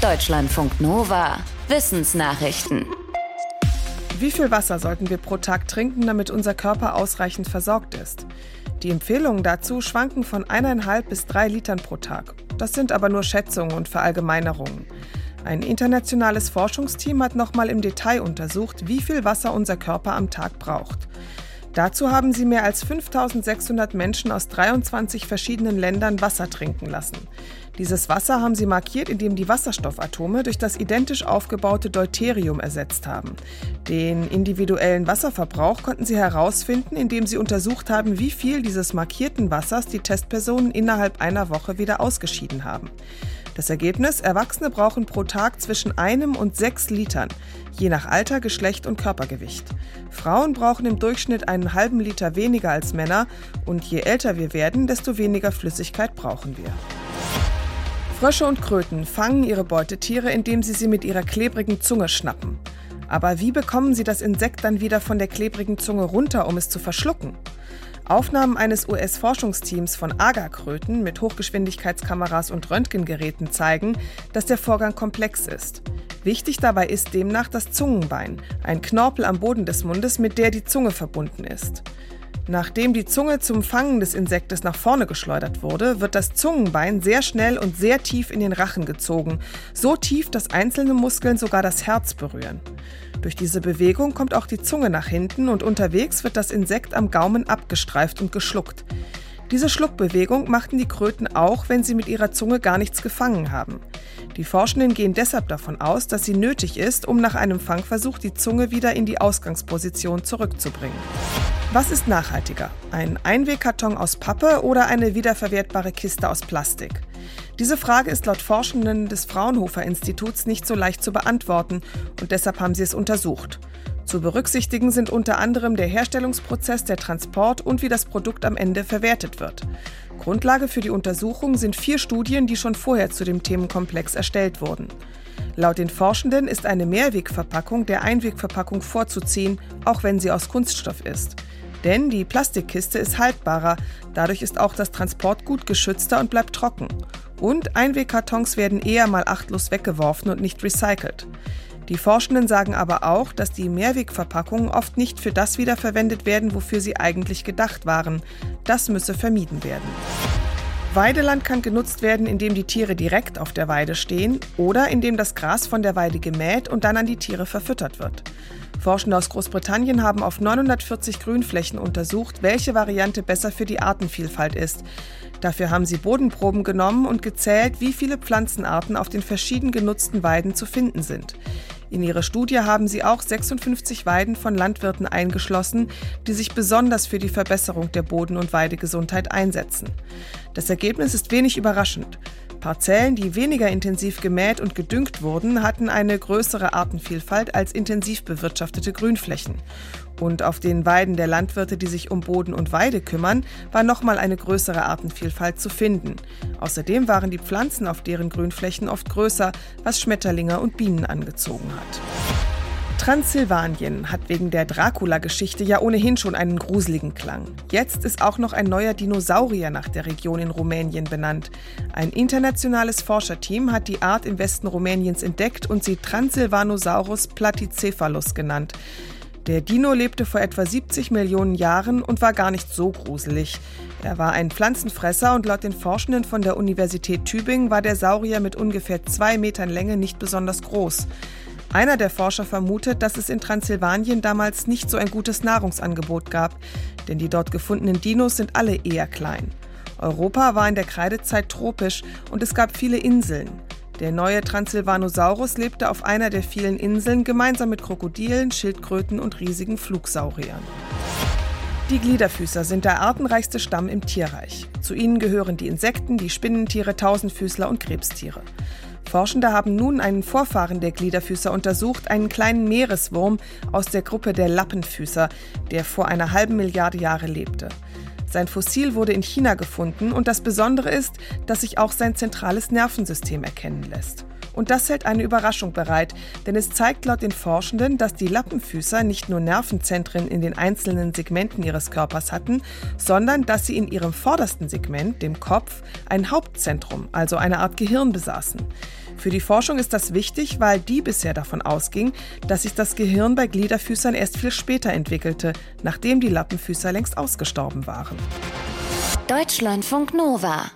Deutschlandfunk Nova. Wissensnachrichten. Wie viel Wasser sollten wir pro Tag trinken, damit unser Körper ausreichend versorgt ist? Die Empfehlungen dazu schwanken von eineinhalb bis drei Litern pro Tag. Das sind aber nur Schätzungen und Verallgemeinerungen. Ein internationales Forschungsteam hat nochmal im Detail untersucht, wie viel Wasser unser Körper am Tag braucht. Dazu haben sie mehr als 5600 Menschen aus 23 verschiedenen Ländern Wasser trinken lassen. Dieses Wasser haben sie markiert, indem die Wasserstoffatome durch das identisch aufgebaute Deuterium ersetzt haben. Den individuellen Wasserverbrauch konnten sie herausfinden, indem sie untersucht haben, wie viel dieses markierten Wassers die Testpersonen innerhalb einer Woche wieder ausgeschieden haben. Das Ergebnis, Erwachsene brauchen pro Tag zwischen einem und sechs Litern, je nach Alter, Geschlecht und Körpergewicht. Frauen brauchen im Durchschnitt einen halben Liter weniger als Männer und je älter wir werden, desto weniger Flüssigkeit brauchen wir. Frösche und Kröten fangen ihre Beutetiere, indem sie sie mit ihrer klebrigen Zunge schnappen. Aber wie bekommen sie das Insekt dann wieder von der klebrigen Zunge runter, um es zu verschlucken? Aufnahmen eines US-Forschungsteams von Agarkröten mit Hochgeschwindigkeitskameras und Röntgengeräten zeigen, dass der Vorgang komplex ist. Wichtig dabei ist demnach das Zungenbein, ein Knorpel am Boden des Mundes, mit der die Zunge verbunden ist. Nachdem die Zunge zum Fangen des Insektes nach vorne geschleudert wurde, wird das Zungenbein sehr schnell und sehr tief in den Rachen gezogen, so tief, dass einzelne Muskeln sogar das Herz berühren. Durch diese Bewegung kommt auch die Zunge nach hinten und unterwegs wird das Insekt am Gaumen abgestreift und geschluckt. Diese Schluckbewegung machten die Kröten auch, wenn sie mit ihrer Zunge gar nichts gefangen haben. Die Forschenden gehen deshalb davon aus, dass sie nötig ist, um nach einem Fangversuch die Zunge wieder in die Ausgangsposition zurückzubringen. Was ist nachhaltiger? Ein Einwegkarton aus Pappe oder eine wiederverwertbare Kiste aus Plastik? Diese Frage ist laut Forschenden des Fraunhofer Instituts nicht so leicht zu beantworten und deshalb haben sie es untersucht. Zu berücksichtigen sind unter anderem der Herstellungsprozess, der Transport und wie das Produkt am Ende verwertet wird. Grundlage für die Untersuchung sind vier Studien, die schon vorher zu dem Themenkomplex erstellt wurden. Laut den Forschenden ist eine Mehrwegverpackung der Einwegverpackung vorzuziehen, auch wenn sie aus Kunststoff ist. Denn die Plastikkiste ist haltbarer, dadurch ist auch das Transport gut geschützter und bleibt trocken. Und Einwegkartons werden eher mal achtlos weggeworfen und nicht recycelt. Die Forschenden sagen aber auch, dass die Mehrwegverpackungen oft nicht für das wiederverwendet werden, wofür sie eigentlich gedacht waren. Das müsse vermieden werden. Weideland kann genutzt werden, indem die Tiere direkt auf der Weide stehen oder indem das Gras von der Weide gemäht und dann an die Tiere verfüttert wird. Forschende aus Großbritannien haben auf 940 Grünflächen untersucht, welche Variante besser für die Artenvielfalt ist. Dafür haben sie Bodenproben genommen und gezählt, wie viele Pflanzenarten auf den verschieden genutzten Weiden zu finden sind. In ihrer Studie haben sie auch 56 Weiden von Landwirten eingeschlossen, die sich besonders für die Verbesserung der Boden- und Weidegesundheit einsetzen. Das Ergebnis ist wenig überraschend. Parzellen, die weniger intensiv gemäht und gedüngt wurden, hatten eine größere Artenvielfalt als intensiv bewirtschaftete Grünflächen. Und auf den Weiden der Landwirte, die sich um Boden und Weide kümmern, war nochmal eine größere Artenvielfalt zu finden. Außerdem waren die Pflanzen auf deren Grünflächen oft größer, was Schmetterlinge und Bienen angezogen hat. Transsilvanien hat wegen der Dracula-Geschichte ja ohnehin schon einen gruseligen Klang. Jetzt ist auch noch ein neuer Dinosaurier nach der Region in Rumänien benannt. Ein internationales Forscherteam hat die Art im Westen Rumäniens entdeckt und sie Transsilvanosaurus platycephalus genannt. Der Dino lebte vor etwa 70 Millionen Jahren und war gar nicht so gruselig. Er war ein Pflanzenfresser und laut den Forschenden von der Universität Tübingen war der Saurier mit ungefähr zwei Metern Länge nicht besonders groß. Einer der Forscher vermutet, dass es in Transsilvanien damals nicht so ein gutes Nahrungsangebot gab, denn die dort gefundenen Dinos sind alle eher klein. Europa war in der Kreidezeit tropisch und es gab viele Inseln. Der neue Transsilvanosaurus lebte auf einer der vielen Inseln gemeinsam mit Krokodilen, Schildkröten und riesigen Flugsauriern. Die Gliederfüßer sind der artenreichste Stamm im Tierreich. Zu ihnen gehören die Insekten, die Spinnentiere, Tausendfüßler und Krebstiere. Forschende haben nun einen Vorfahren der Gliederfüßer untersucht, einen kleinen Meereswurm aus der Gruppe der Lappenfüßer, der vor einer halben Milliarde Jahre lebte. Sein Fossil wurde in China gefunden und das Besondere ist, dass sich auch sein zentrales Nervensystem erkennen lässt. Und das hält eine Überraschung bereit, denn es zeigt laut den Forschenden, dass die Lappenfüßer nicht nur Nervenzentren in den einzelnen Segmenten ihres Körpers hatten, sondern dass sie in ihrem vordersten Segment, dem Kopf, ein Hauptzentrum, also eine Art Gehirn besaßen. Für die Forschung ist das wichtig, weil die bisher davon ausging, dass sich das Gehirn bei Gliederfüßern erst viel später entwickelte, nachdem die Lappenfüßer längst ausgestorben waren. Deutschlandfunk Nova